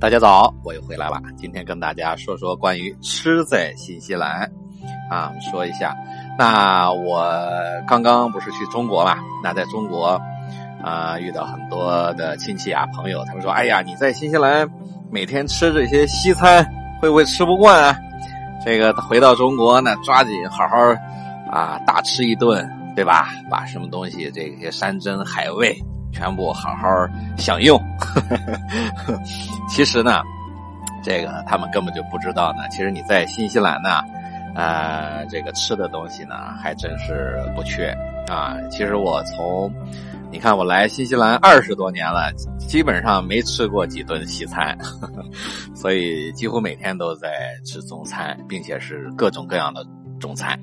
大家早，我又回来了。今天跟大家说说关于吃在新西兰啊，说一下。那我刚刚不是去中国嘛？那在中国啊，遇到很多的亲戚啊朋友，他们说：“哎呀，你在新西兰每天吃这些西餐，会不会吃不惯啊？”这个回到中国呢，抓紧好好啊大吃一顿，对吧？把什么东西这些山珍海味。全部好好享用。其实呢，这个他们根本就不知道呢。其实你在新西兰呢，呃，这个吃的东西呢，还真是不缺啊。其实我从你看我来新西兰二十多年了，基本上没吃过几顿西餐，所以几乎每天都在吃中餐，并且是各种各样的中餐。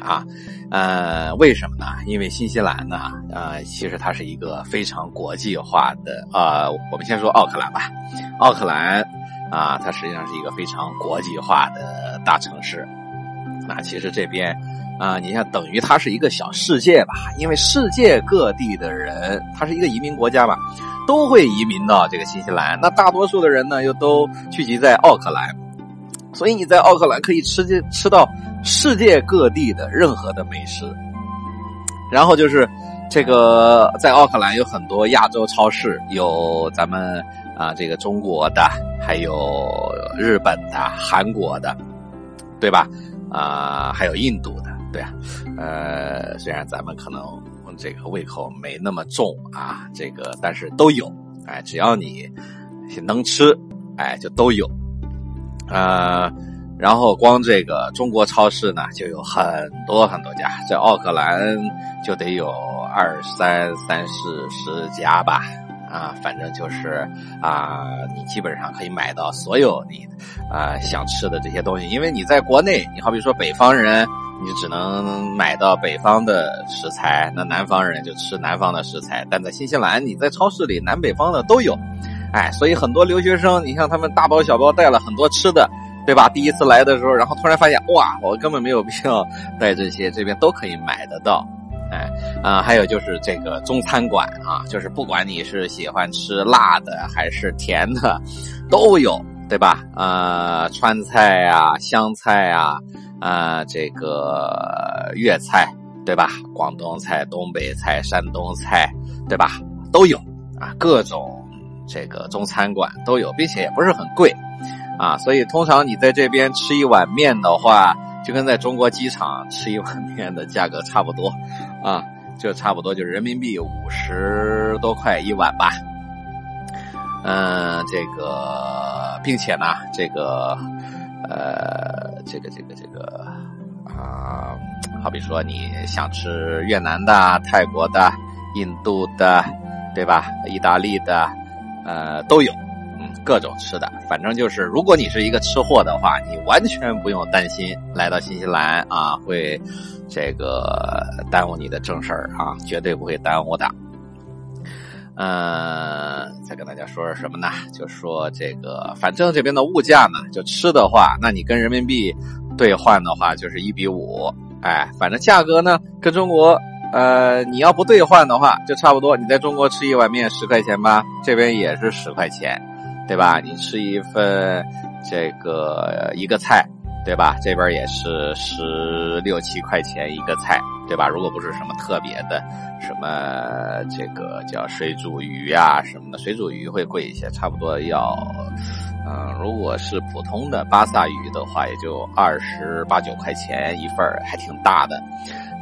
啊，呃，为什么呢？因为新西兰呢，呃，其实它是一个非常国际化的，呃，我们先说奥克兰吧。奥克兰啊，它实际上是一个非常国际化的大城市。那其实这边啊，你像等于它是一个小世界吧？因为世界各地的人，它是一个移民国家嘛，都会移民到这个新西兰。那大多数的人呢，又都聚集在奥克兰，所以你在奥克兰可以吃吃到。世界各地的任何的美食，然后就是这个在奥克兰有很多亚洲超市，有咱们啊这个中国的，还有日本的、韩国的，对吧？啊，还有印度的，对啊。呃，虽然咱们可能这个胃口没那么重啊，这个但是都有，哎，只要你能吃，哎，就都有，啊。然后光这个中国超市呢，就有很多很多家，在奥克兰就得有二三三四十家吧，啊，反正就是啊，你基本上可以买到所有你啊想吃的这些东西。因为你在国内，你好比说北方人，你只能买到北方的食材，那南方人就吃南方的食材。但在新西兰，你在超市里南北方的都有，哎，所以很多留学生，你像他们大包小包带了很多吃的。对吧？第一次来的时候，然后突然发现，哇，我根本没有必要 带这些，这边都可以买得到。哎，啊，还有就是这个中餐馆啊，就是不管你是喜欢吃辣的还是甜的，都有，对吧？啊，川菜啊，湘菜啊，啊，这个粤菜，对吧？广东菜、东北菜、山东菜，对吧？都有啊，各种这个中餐馆都有，并且也不是很贵。啊，所以通常你在这边吃一碗面的话，就跟在中国机场吃一碗面的价格差不多，啊，就差不多就人民币五十多块一碗吧。嗯，这个，并且呢，这个，呃，这个这个这个，啊，好比说你想吃越南的、泰国的、印度的，对吧？意大利的，呃，都有。各种吃的，反正就是，如果你是一个吃货的话，你完全不用担心来到新西兰啊会这个耽误你的正事儿啊，绝对不会耽误的。嗯，再跟大家说说什么呢？就说这个，反正这边的物价呢，就吃的话，那你跟人民币兑换的话就是一比五，哎，反正价格呢跟中国，呃，你要不兑换的话，就差不多。你在中国吃一碗面十块钱吧，这边也是十块钱。对吧？你吃一份这个一个菜，对吧？这边也是十六七块钱一个菜，对吧？如果不是什么特别的，什么这个叫水煮鱼啊什么的，水煮鱼会贵一些，差不多要，嗯，如果是普通的巴萨鱼的话，也就二十八九块钱一份还挺大的。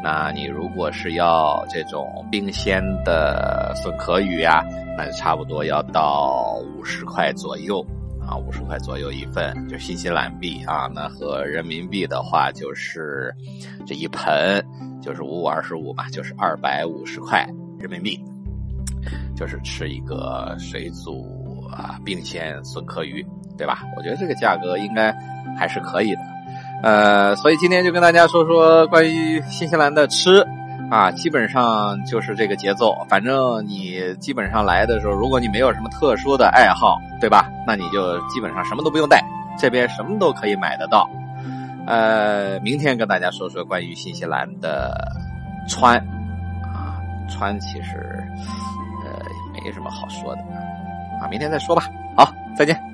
那你如果是要这种冰鲜的笋壳鱼啊，那就差不多要到五十块左右啊，五十块左右一份，就新西兰币啊。那和人民币的话，就是这一盆就是五五二十五嘛，就是二百五十块人民币，就是吃一个水煮啊并鲜笋壳鱼，对吧？我觉得这个价格应该还是可以的。呃，所以今天就跟大家说说关于新西兰的吃，啊，基本上就是这个节奏。反正你基本上来的时候，如果你没有什么特殊的爱好，对吧？那你就基本上什么都不用带，这边什么都可以买得到。呃，明天跟大家说说关于新西兰的川，啊，川其实呃没什么好说的，啊，明天再说吧。好，再见。